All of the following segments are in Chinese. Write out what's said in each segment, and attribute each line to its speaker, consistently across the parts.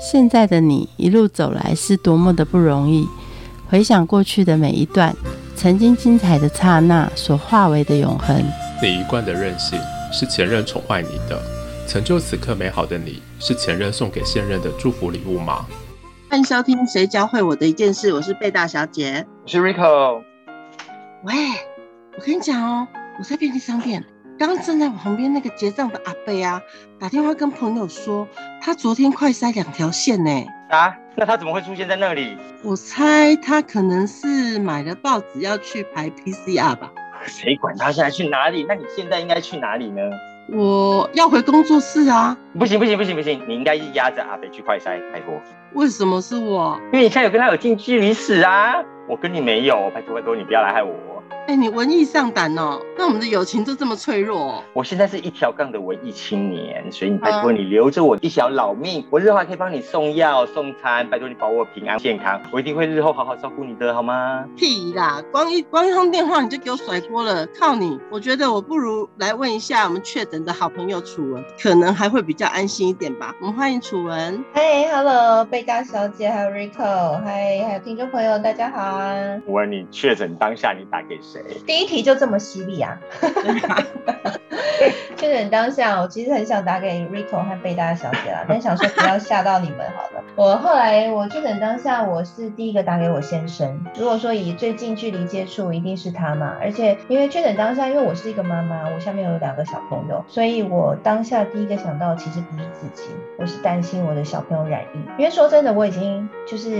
Speaker 1: 现在的你一路走来是多么的不容易。回想过去的每一段，曾经精彩的刹那所化为的永恒。
Speaker 2: 你一贯的任性是前任宠坏你的，成就此刻美好的你是前任送给现任的祝福礼物吗？
Speaker 3: 欢迎收听《谁教会我的一件事》，我是贝大小姐，
Speaker 4: 我是 Rico。
Speaker 3: 喂，我跟你讲哦，我在便利商店，刚刚站在我旁边那个结账的阿贝啊，打电话跟朋友说，他昨天快塞两条线呢。
Speaker 4: 啊？那他怎么会出现在那里？
Speaker 3: 我猜他可能是买了报纸要去排 PCR 吧。
Speaker 4: 谁管他现在去哪里？那你现在应该去哪里呢？
Speaker 3: 我要回工作室啊！
Speaker 4: 不行不行不行不行，你应该压着阿北去快筛，拜托。
Speaker 3: 为什么是我？
Speaker 4: 因为你现在有跟他有近距离史啊，我跟你没有，拜托拜托，你不要来害我。
Speaker 3: 哎，你文艺上胆哦，那我们的友情就这么脆弱？
Speaker 4: 我现在是一条杠的文艺青年，所以你拜托你留着我一条老命，我日后还可以帮你送药送餐，拜托你保我平安健康，我一定会日后好好照顾你的，好吗？
Speaker 3: 屁啦，光一光一通电话你就给我甩锅了，靠你！我觉得我不如来问一下我们确诊的好朋友楚文，可能还会比较安心一点吧。我们欢迎楚文。
Speaker 5: 嗨，Hello，贝大小姐，还有 Rico，嗨，还有听众朋友，大家好啊。
Speaker 4: 楚文，你确诊当下你打给谁？
Speaker 5: 第一题就这么犀利啊！确诊当下，我其实很想打给 Rico 和贝大小姐啦，但想说不要吓到你们好了。我后来我确诊当下，我是第一个打给我先生。如果说以最近距离接触，一定是他嘛。而且因为确诊当下，因为我是一个妈妈，我下面有两个小朋友，所以我当下第一个想到其实不是自己，我是担心我的小朋友染疫。因为说真的，我已经就是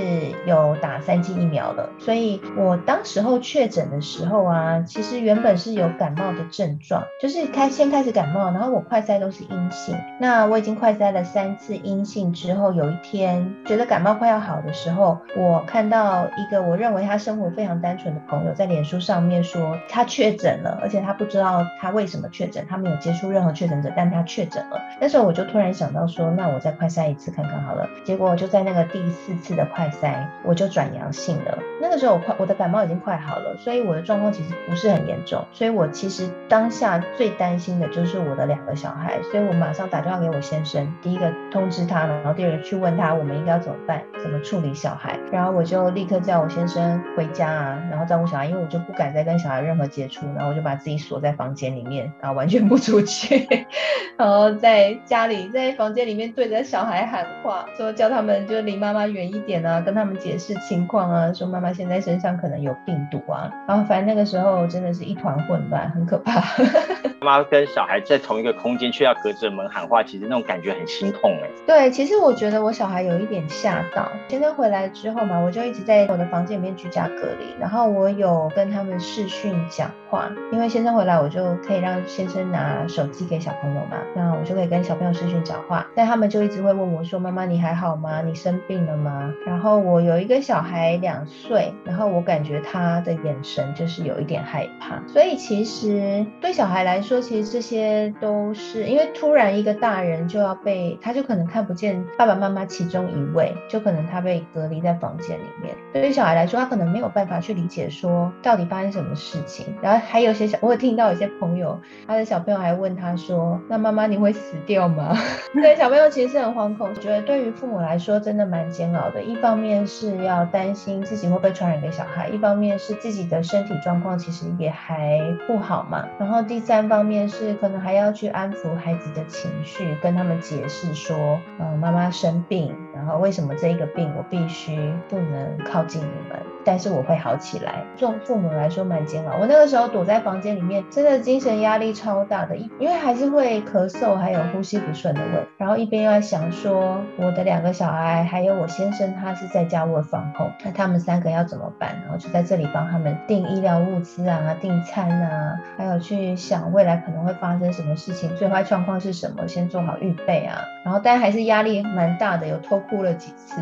Speaker 5: 有打三剂疫苗了，所以我当时候确诊的时候啊，其实原本是有感冒的症状，就是开先开始感冒，然后我快筛都是阴性。那我已经快筛了三次阴性之后，有一天觉得感冒快要好的时候，我看到一个我认为他生活非常单纯的朋友在脸书上面说他确诊了，而且他不知道他为什么确诊，他没有接触任何确诊者，但他确诊了。那时候我就突然想到说，那我再快筛一次看看好了。结果就在那个第四次的快筛，我就转阳性了。那个时候我快我的感冒已经快好了，所以我的状况其实不是很严重。所以我其实当下最担心就是我的两个小孩，所以我马上打电话给我先生，第一个通知他，然后第二个去问他我们应该要怎么办，怎么处理小孩。然后我就立刻叫我先生回家啊，然后照顾小孩，因为我就不敢再跟小孩任何接触，然后我就把自己锁在房间里面，然后完全不出去，然后在家里在房间里面对着小孩喊话，说叫他们就离妈妈远一点啊，跟他们解释情况啊，说妈妈现在身上可能有病毒啊，然后反正那个时候真的是一团混乱，很可怕。
Speaker 4: 妈妈跟小孩在同一个空间，却要隔着门喊话，其实那种感觉很心痛哎。
Speaker 5: 对，其实我觉得我小孩有一点吓到。先生回来之后嘛，我就一直在我的房间里面居家隔离，然后我有跟他们视讯讲话，因为先生回来，我就可以让先生拿手机给小朋友嘛，那我就可以跟小朋友视讯讲话。但他们就一直会问我说：“妈妈，你还好吗？你生病了吗？”然后我有一个小孩两岁，然后我感觉他的眼神就是有一点害怕，所以其实对小孩来说，说其实这些都是因为突然一个大人就要被，他就可能看不见爸爸妈妈其中一位，就可能他被隔离在房间里面。对于小孩来说，他可能没有办法去理解说到底发生什么事情。然后还有些小，我有听到有些朋友，他的小朋友还问他说：“那妈妈你会死掉吗？” 对小朋友其实是很惶恐，觉得对于父母来说真的蛮煎熬的。一方面是要担心自己会被传染给小孩，一方面是自己的身体状况其实也还不好嘛。然后第三方方面是可能还要去安抚孩子的情绪，跟他们解释说，嗯，妈妈生病，然后为什么这一个病我必须不能靠近你们，但是我会好起来。做父母来说蛮煎熬。我那个时候躲在房间里面，真的精神压力超大的，因为还是会咳嗽，还有呼吸不顺的问，然后一边又在想说，我的两个小孩还有我先生，他是在家窝防控，那他们三个要怎么办？然后就在这里帮他们订医疗物资啊，订餐啊，还有去想未来可能会发生什么事情，最坏状况是什么，先做好预备啊。然后但还是压力蛮大的，有偷哭了几次。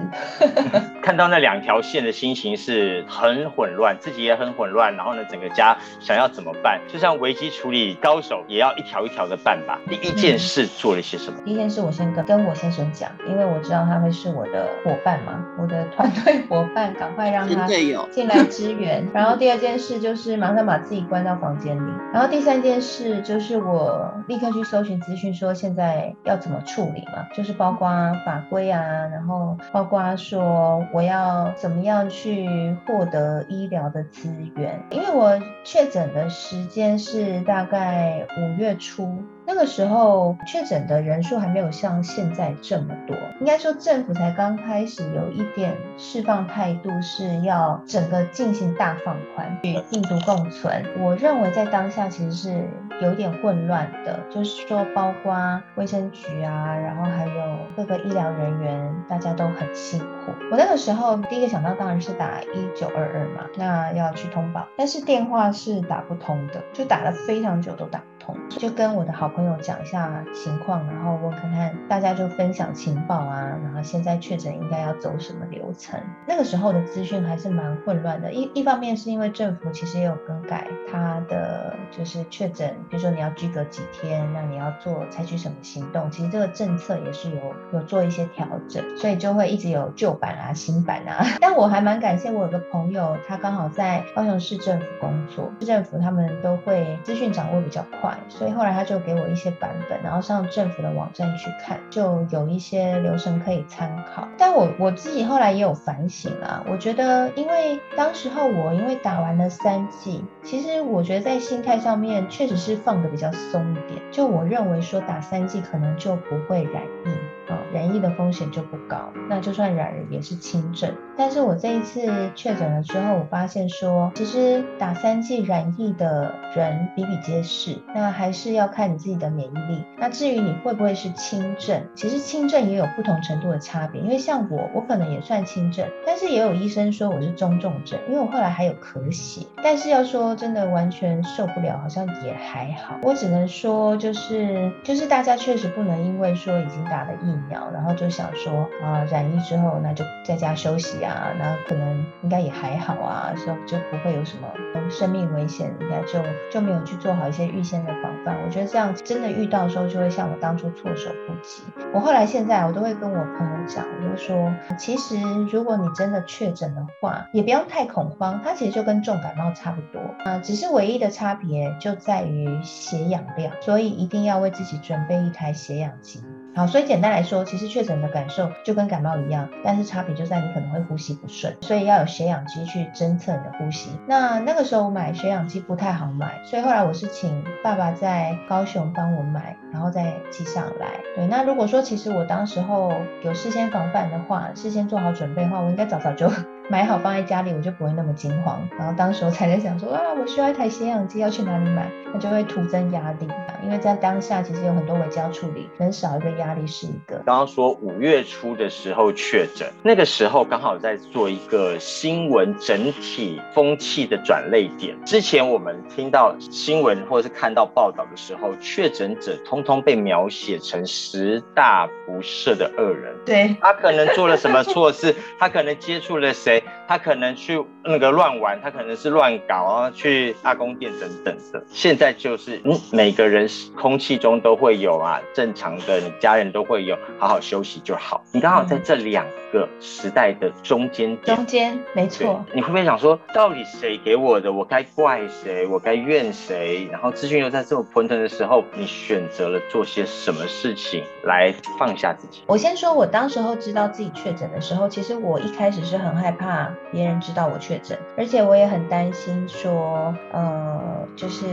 Speaker 4: 看到那两条线的心情是很混乱，自己也很混乱，然后呢，整个家想要怎么办？就像危机处理高手，也要一条一条的办吧。第一件事做了些什么？
Speaker 5: 第一件事我先跟跟我先生讲，因为我知道他会是我的伙伴嘛，我的团队伙伴，赶快让他进来支援。然后第二件事就是马上把自己关到房间里。然后第三件事就是我立刻去搜寻资讯，说现在要怎么处理嘛，就是包括法规啊，然后包括说我要怎么样去获得医疗的资源，因为我确诊的时间是大概五月初。那个时候确诊的人数还没有像现在这么多，应该说政府才刚开始有一点释放态度，是要整个进行大放宽与病毒共存。我认为在当下其实是有点混乱的，就是说包括卫生局啊，然后还有各个医疗人员，大家都很辛苦。我那个时候第一个想到当然是打一九二二嘛，那要去通报，但是电话是打不通的，就打了非常久都打。就跟我的好朋友讲一下情况，然后问看看大家就分享情报啊，然后现在确诊应该要走什么流程？那个时候的资讯还是蛮混乱的。一一方面是因为政府其实也有更改它的就是确诊，比如说你要居隔几天，那你要做采取什么行动，其实这个政策也是有有做一些调整，所以就会一直有旧版啊、新版啊。但我还蛮感谢我有个朋友，他刚好在高雄市政府工作，市政府他们都会资讯掌握比较快。所以后来他就给我一些版本，然后上政府的网站去看，就有一些流程可以参考。但我我自己后来也有反省啊，我觉得因为当时候我因为打完了三剂，其实我觉得在心态上面确实是放的比较松一点，就我认为说打三剂可能就不会染疫。啊，染疫的风险就不高，那就算染了也是轻症。但是我这一次确诊了之后，我发现说，其实打三剂染疫的人比比皆是，那还是要看你自己的免疫力。那至于你会不会是轻症，其实轻症也有不同程度的差别。因为像我，我可能也算轻症，但是也有医生说我是中重症，因为我后来还有咳血。但是要说真的完全受不了，好像也还好。我只能说，就是就是大家确实不能因为说已经打了疫。然后就想说啊，染疫之后那就在家休息啊，那可能应该也还好啊，说就不会有什么生命危险，应该就就没有去做好一些预先的防范。我觉得这样真的遇到的时候，就会像我当初措手不及。我后来现在我都会跟我朋友讲，我就说，其实如果你真的确诊的话，也不要太恐慌，它其实就跟重感冒差不多啊，只是唯一的差别就在于血氧量，所以一定要为自己准备一台血氧机。好，所以简单来说，其实确诊的感受就跟感冒一样，但是差别就在你可能会呼吸不顺，所以要有血氧机去侦测你的呼吸。那那个时候买血氧机不太好买，所以后来我是请爸爸在高雄帮我买，然后再寄上来。对，那如果说其实我当时候有事先防范的话，事先做好准备的话，我应该早早就。买好放在家里，我就不会那么惊慌。然后当时我才在想说，啊，我需要一台血氧机，要去哪里买？那就会徒增压力。因为在当下其实有很多微胶处理，能少一个压力是一个。
Speaker 4: 刚刚说五月初的时候确诊，那个时候刚好在做一个新闻整体风气的转类点。之前我们听到新闻或者是看到报道的时候，确诊者通通被描写成十大不赦的恶人。
Speaker 5: 对，
Speaker 4: 他可能做了什么错事？他可能接触了谁？他可能去那个乱玩，他可能是乱搞啊，去大宫殿等等的。现在就是，嗯，每个人空气中都会有啊，正常的，你家人都会有，好好休息就好。你刚好在这两个时代的中间点，
Speaker 5: 中间没错。
Speaker 4: 你会不会想说，到底谁给我的？我该怪谁？我该怨谁？然后资讯又在这么混沌的时候，你选择了做些什么事情来放下自己？
Speaker 5: 我先说，我当时候知道自己确诊的时候，其实我一开始是很害怕。怕别人知道我确诊，而且我也很担心，说，呃，就是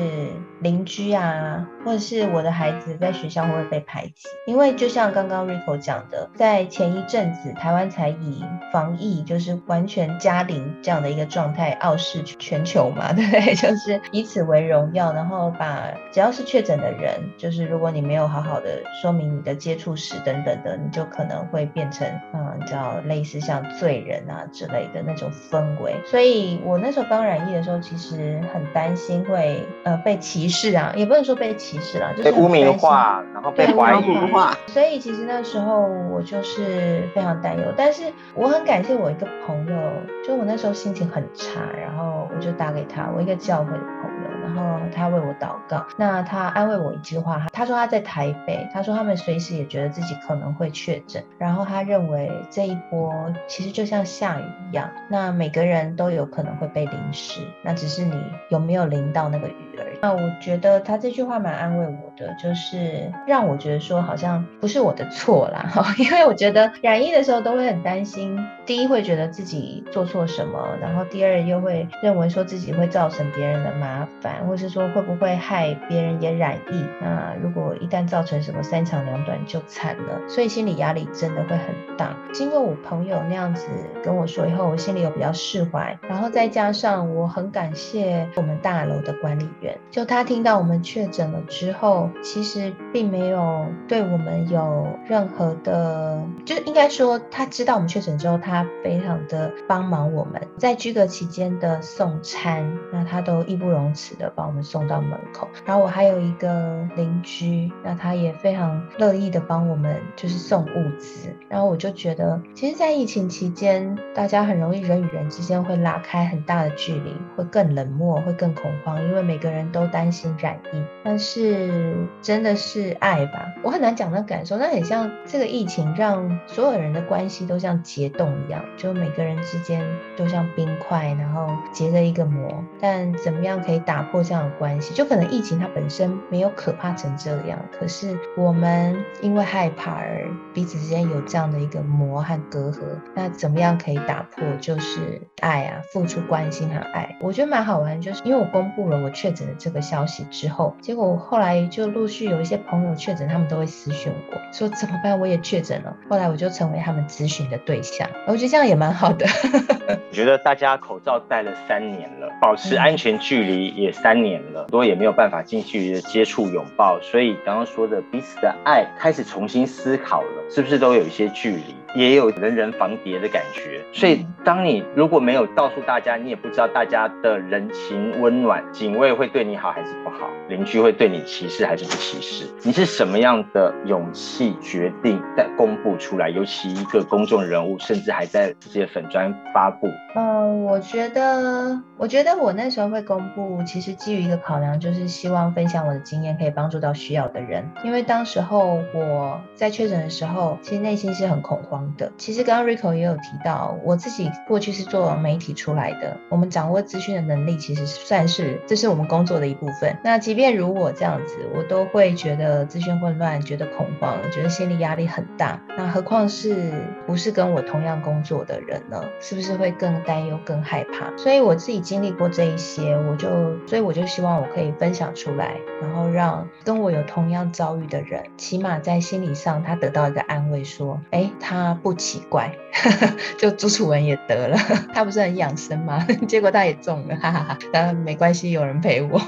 Speaker 5: 邻居啊，或者是我的孩子在学校会不会被排挤？因为就像刚刚 Rico 讲的，在前一阵子，台湾才以防疫就是完全加零这样的一个状态傲视全球嘛，对 不对？就是以此为荣耀，然后把只要是确诊的人，就是如果你没有好好的说明你的接触史等等的，你就可能会变成，嗯，叫类似像罪人啊之类的那。种氛围，所以我那时候刚染疫的时候，其实很担心会呃被歧视啊，也不能说被歧视啦，就是
Speaker 4: 被污名化，然后被怀疑。
Speaker 5: 所以其实那时候我就是非常担忧，但是我很感谢我一个朋友，就我那时候心情很差，然后我就打给他，我一个教会的朋友。然后他为我祷告，那他安慰我一句话，他说他在台北，他说他们随时也觉得自己可能会确诊，然后他认为这一波其实就像下雨一样，那每个人都有可能会被淋湿，那只是你有没有淋到那个雨而已。那我觉得他这句话蛮安慰我。的，就是让我觉得说好像不是我的错啦，因为我觉得染疫的时候都会很担心，第一会觉得自己做错什么，然后第二又会认为说自己会造成别人的麻烦，或是说会不会害别人也染疫，那如果一旦造成什么三长两短就惨了，所以心理压力真的会很大。经过我朋友那样子跟我说以后，我心里有比较释怀，然后再加上我很感谢我们大楼的管理员，就他听到我们确诊了之后，其实并没有对我们有任何的，就应该说他知道我们确诊之后，他非常的帮忙我们，在居隔期间的送餐，那他都义不容辞的帮我们送到门口。然后我还有一个邻居，那他也非常乐意的帮我们就是送物资。然后我就觉得，其实，在疫情期间，大家很容易人与人之间会拉开很大的距离，会更冷漠，会更恐慌，因为每个人都担心染疫。但是真的是爱吧，我很难讲那感受。那很像这个疫情让所有人的关系都像结冻一样，就每个人之间都像冰块，然后结着一个膜。但怎么样可以打破这样的关系？就可能疫情它本身没有可怕成这样，可是我们因为害怕而彼此之间有这样的一个膜和隔阂。那怎么样可以打破？就是爱啊，付出关心和爱。我觉得蛮好玩，就是因为我公布了我确诊的这个消息之后，结果后来就陆续有一些朋友确诊，他们都会私讯我说怎么办？我也确诊了。后来我就成为他们咨询的对象，我觉得这样也蛮好的。
Speaker 4: 我觉得大家口罩戴了三年了，保持安全距离也三年了，多也没有办法近距离的接触拥抱，所以刚刚说的彼此的爱开始重新思考了，是不是都有一些距离？也有人人防谍的感觉，所以当你如果没有告诉大家，你也不知道大家的人情温暖，警卫会对你好还是不好，邻居会对你歧视还是不歧视，你是什么样的勇气决定在公布出来？尤其一个公众人物，甚至还在这些粉砖发布。
Speaker 5: 嗯，我觉得，我觉得我那时候会公布，其实基于一个考量，就是希望分享我的经验，可以帮助到需要的人。因为当时候我在确诊的时候，其实内心是很恐慌。的，其实刚刚 Rico 也有提到，我自己过去是做媒体出来的，我们掌握资讯的能力其实算是这是我们工作的一部分。那即便如我这样子，我都会觉得资讯混乱，觉得恐慌，觉得心理压力很大。那何况是不是跟我同样工作的人呢？是不是会更担忧、更害怕？所以我自己经历过这一些，我就所以我就希望我可以分享出来，然后让跟我有同样遭遇的人，起码在心理上他得到一个安慰，说，哎，他。不奇怪，就朱楚文也得了，他不是很养生吗？结果他也中了，哈哈哈。但没关系，有人陪我。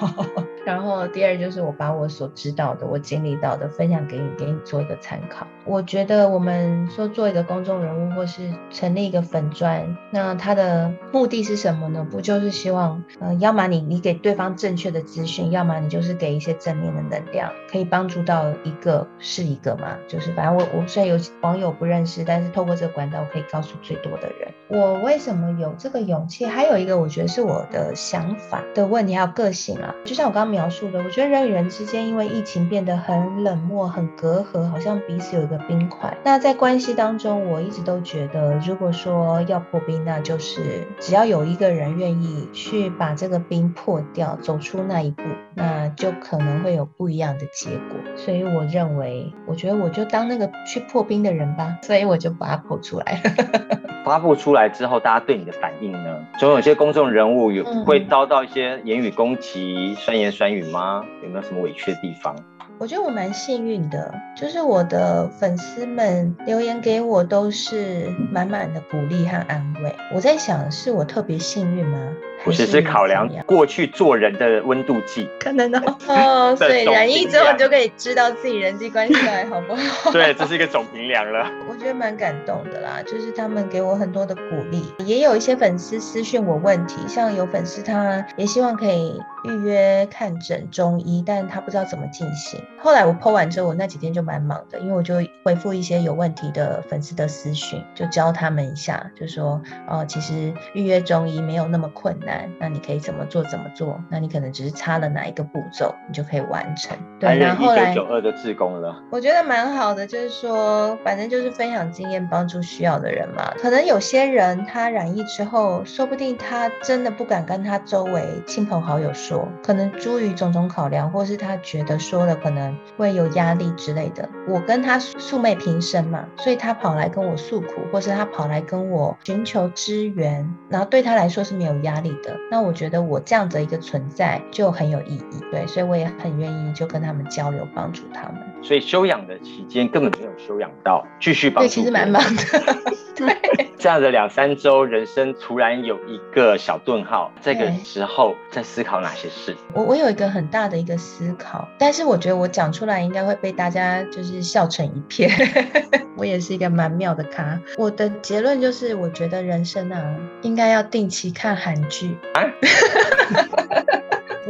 Speaker 5: 然后第二就是我把我所知道的、我经历到的分享给你，给你做一个参考。我觉得我们说做一个公众人物，或是成立一个粉砖，那它的目的是什么呢？不就是希望，呃，要么你你给对方正确的资讯，要么你就是给一些正面的能量，可以帮助到一个是一个嘛。就是反正我我虽然有网友不认识，但是透过这个管道，我可以告诉最多的人。我为什么有这个勇气？还有一个，我觉得是我的想法的问题，还有个性啊。就像我刚刚描述的，我觉得人与人之间因为疫情变得很冷漠、很隔阂，好像彼此有一个冰块。那在关系当中，我一直都觉得，如果说要破冰，那就是只要有一个人愿意去把这个冰破掉，走出那一步，那就可能会有不一样的结果。所以我认为，我觉得我就当那个去破冰的人吧。所以我就把它破出来了。
Speaker 4: 发布出来之后，大家对你的反应呢？总有些公众人物有会遭到一些言语攻击、酸言酸语吗？有没有什么委屈的地方？
Speaker 5: 我觉得我蛮幸运的，就是我的粉丝们留言给我都是满满的鼓励和安慰。我在想，是我特别幸运吗？
Speaker 4: 我只，是考量过去做人的温度计。
Speaker 5: 可能哦，哦，所以染疫之后你就可以知道自己人际关系还好不好？
Speaker 4: 对，这是一个总评量了。
Speaker 5: 我觉得蛮感动的啦，就是他们给我很多的鼓励，也有一些粉丝私讯我问题，像有粉丝他也希望可以预约看诊中医，但他不知道怎么进行。后来我 PO 完之后，我那几天就蛮忙的，因为我就回复一些有问题的粉丝的私讯，就教他们一下，就说哦，其实预约中医没有那么困难。那你可以怎么做？怎么做？那你可能只是差了哪一个步骤，你就可以完成。
Speaker 4: 对，然后来九二的志工了，
Speaker 5: 我觉得蛮好的，就是说，反正就是分享经验，帮助需要的人嘛。可能有些人他染疫之后，说不定他真的不敢跟他周围亲朋好友说，可能出于种种考量，或是他觉得说了可能能会有压力之类的。我跟他素昧平生嘛，所以他跑来跟我诉苦，或是他跑来跟我寻求支援，然后对他来说是没有压力的。那我觉得我这样的一个存在就很有意义，对，所以我也很愿意就跟他们交流，帮助他们。
Speaker 4: 所以休养的期间根本没有休养到，继续帮助。
Speaker 5: 对，其实蛮忙的。对，
Speaker 4: 这样的两三周，人生突然有一个小顿号，这个时候在思考哪些事？
Speaker 5: 我我有一个很大的一个思考，但是我觉得我讲出来应该会被大家就是笑成一片。我也是一个蛮妙的咖。我的结论就是，我觉得人生啊，应该要定期看韩剧。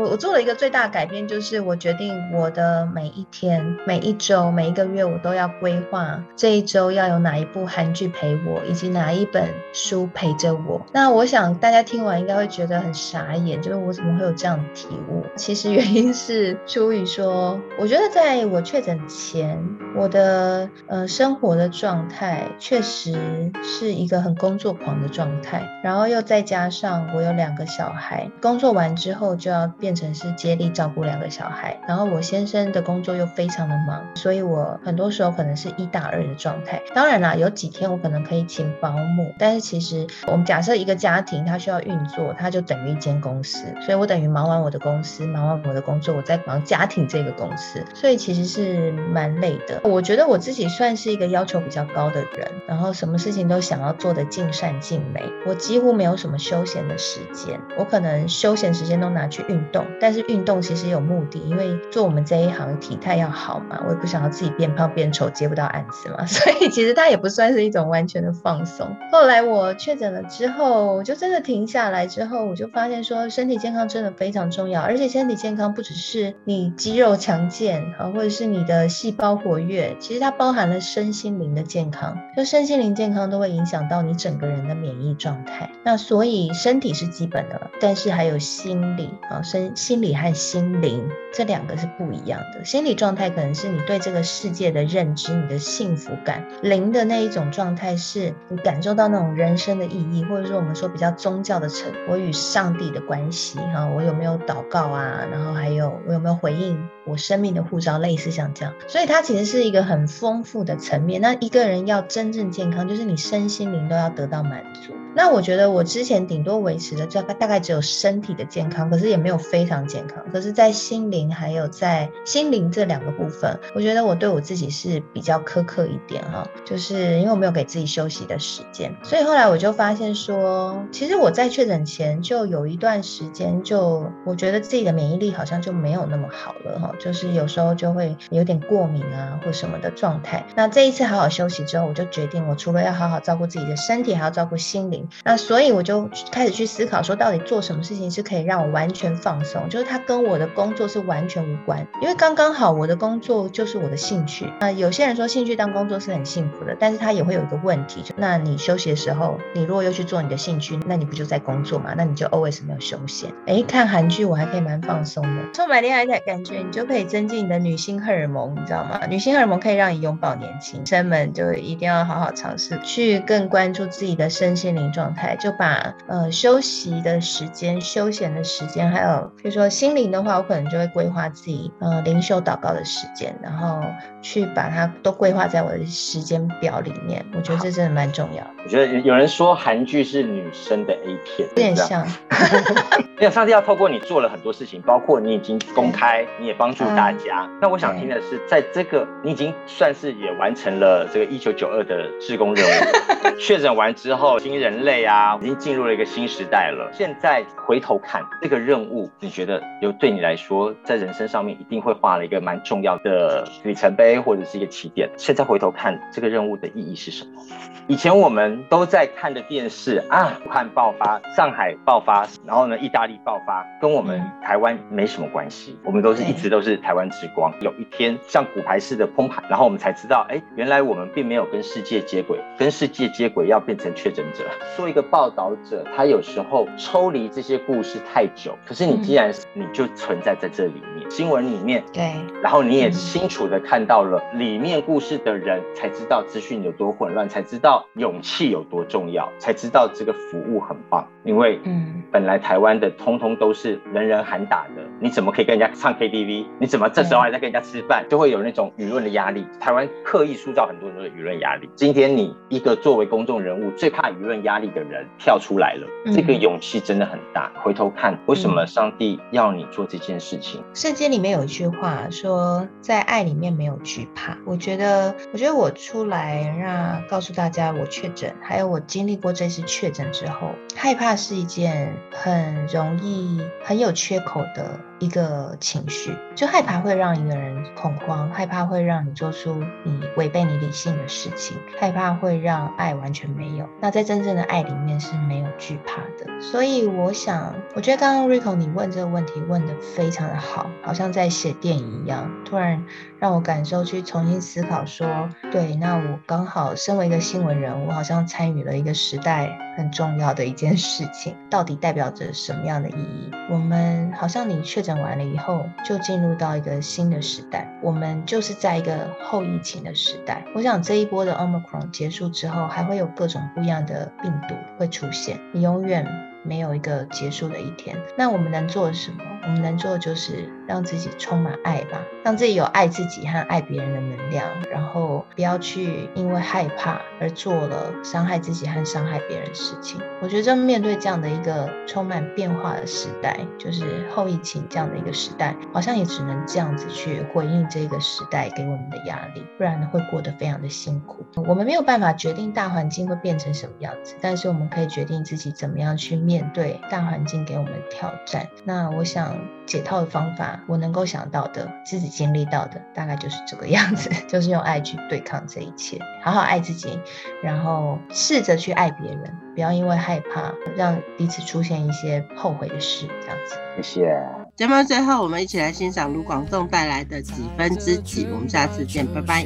Speaker 5: 我做了一个最大的改变，就是我决定我的每一天、每一周、每一个月，我都要规划这一周要有哪一部韩剧陪我，以及哪一本书陪着我。那我想大家听完应该会觉得很傻眼，就是我怎么会有这样的体悟？其实原因是出于说，我觉得在我确诊前，我的呃生活的状态确实是一个很工作狂的状态，然后又再加上我有两个小孩，工作完之后就要变。变成是接力照顾两个小孩，然后我先生的工作又非常的忙，所以我很多时候可能是一打二的状态。当然啦，有几天我可能可以请保姆，但是其实我们假设一个家庭它需要运作，它就等于一间公司，所以我等于忙完我的公司，忙完我的工作，我在忙家庭这个公司，所以其实是蛮累的。我觉得我自己算是一个要求比较高的人，然后什么事情都想要做的尽善尽美，我几乎没有什么休闲的时间，我可能休闲时间都拿去运动。但是运动其实有目的，因为做我们这一行体态要好嘛，我也不想要自己变胖变丑接不到案子嘛，所以其实它也不算是一种完全的放松。后来我确诊了之后，我就真的停下来之后，我就发现说身体健康真的非常重要，而且身体健康不只是你肌肉强健啊，或者是你的细胞活跃，其实它包含了身心灵的健康，就身心灵健康都会影响到你整个人的免疫状态。那所以身体是基本的，但是还有心理啊身。心理和心灵这两个是不一样的。心理状态可能是你对这个世界的认知，你的幸福感；灵的那一种状态是你感受到那种人生的意义，或者说我们说比较宗教的成，我与上帝的关系哈，我有没有祷告啊？然后还有我有没有回应我生命的护照，类似像这样。所以它其实是一个很丰富的层面。那一个人要真正健康，就是你身心灵都要得到满足。那我觉得我之前顶多维持的大概大概只有身体的健康，可是也没有非常健康。可是，在心灵还有在心灵这两个部分，我觉得我对我自己是比较苛刻一点哈，就是因为我没有给自己休息的时间。所以后来我就发现说，其实我在确诊前就有一段时间，就我觉得自己的免疫力好像就没有那么好了哈，就是有时候就会有点过敏啊或什么的状态。那这一次好好休息之后，我就决定，我除了要好好照顾自己的身体，还要照顾心灵。那所以我就开始去思考，说到底做什么事情是可以让我完全放松，就是它跟我的工作是完全无关，因为刚刚好我的工作就是我的兴趣。那有些人说兴趣当工作是很幸福的，但是他也会有一个问题，就那你休息的时候，你如果又去做你的兴趣，那你不就在工作嘛？那你就 always 没有休闲。哎，看韩剧我还可以蛮放松的，充满恋爱的感觉，你就可以增进你的女性荷尔蒙，你知道吗？女性荷尔蒙可以让你永葆年轻，生们就一定要好好尝试去更关注自己的身心灵。状态就把呃休息的时间、休闲的时间，还有比如说心灵的话，我可能就会规划自己呃灵修祷告的时间，然后去把它都规划在我的时间表里面。我觉得这真的蛮重要。
Speaker 4: 我觉得有人说韩剧是女生的 A 片，
Speaker 5: 有点像。
Speaker 4: 因为，上帝要透过你做了很多事情，包括你已经公开，你也帮助大家。那我想听的是，在这个你已经算是也完成了这个一九九二的志工任务，确诊完之后，新人。类啊，已经进入了一个新时代了。现在回头看这个任务，你觉得有对你来说，在人生上面一定会画了一个蛮重要的里程碑，或者是一个起点。现在回头看这个任务的意义是什么？以前我们都在看的电视啊，武汉爆发，上海爆发，然后呢，意大利爆发，跟我们台湾没什么关系。我们都是一直都是台湾之光。有一天像骨牌似的崩盘，然后我们才知道，哎，原来我们并没有跟世界接轨，跟世界接轨要变成确诊者。做一个报道者，他有时候抽离这些故事太久。可是你既然你就存在在这里面，新闻里面，
Speaker 5: 对，
Speaker 4: 然后你也清楚的看到了里面故事的人，才知道资讯有多混乱，才知道勇气有多重要，才知道这个服务很棒。因为，嗯，本来台湾的通通都是人人喊打的，你怎么可以跟人家唱 KTV？你怎么这时候还在跟人家吃饭？就会有那种舆论的压力。台湾刻意塑造很多很多的舆论压力。今天你一个作为公众人物最怕舆论压力的人跳出来了，这个勇气真的很大。回头看，为什么上帝要你做这件事情？
Speaker 5: 圣经里面有一句话说，在爱里面没有惧怕。我觉得，我觉得我出来让告诉大家我确诊，还有我经历过这次确诊之后，害怕是一件很容易、很有缺口的。一个情绪，就害怕会让一个人恐慌，害怕会让你做出你违背你理性的事情，害怕会让爱完全没有。那在真正的爱里面是没有惧怕的。所以我想，我觉得刚刚 Rico 你问这个问题问得非常的好，好像在写电影一样，突然让我感受去重新思考说，对，那我刚好身为一个新闻人物，好像参与了一个时代很重要的一件事情，到底代表着什么样的意义？我们好像你确诊完了以后，就进入到一个新的时代。我们就是在一个后疫情的时代。我想这一波的 Omicron 结束之后，还会有各种不一样的病毒会出现。你永远没有一个结束的一天。那我们能做什么？我们能做的就是让自己充满爱吧，让自己有爱自己和爱别人的能量，然后不要去因为害怕而做了伤害自己和伤害别人的事情。我觉得面对这样的一个充满变化的时代，就是后疫情这样的一个时代，好像也只能这样子去回应这个时代给我们的压力，不然会过得非常的辛苦。我们没有办法决定大环境会变成什么样子，但是我们可以决定自己怎么样去面对大环境给我们的挑战。那我想。解套的方法，我能够想到的，自己经历到的，大概就是这个样子，就是用爱去对抗这一切，好好爱自己，然后试着去爱别人，不要因为害怕让彼此出现一些后悔的事，这样子。
Speaker 4: 谢谢。
Speaker 3: 节目最后，我们一起来欣赏卢广仲带来的几分之几。我们下次见，拜拜。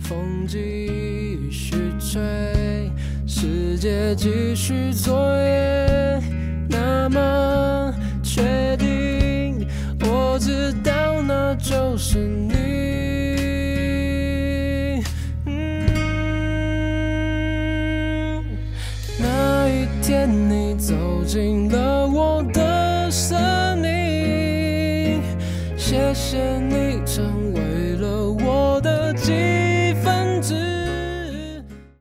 Speaker 3: 风继续吹，世界继续作业，那么。确定，我知道那就是你。那一天你走进了我的生命，谢谢你。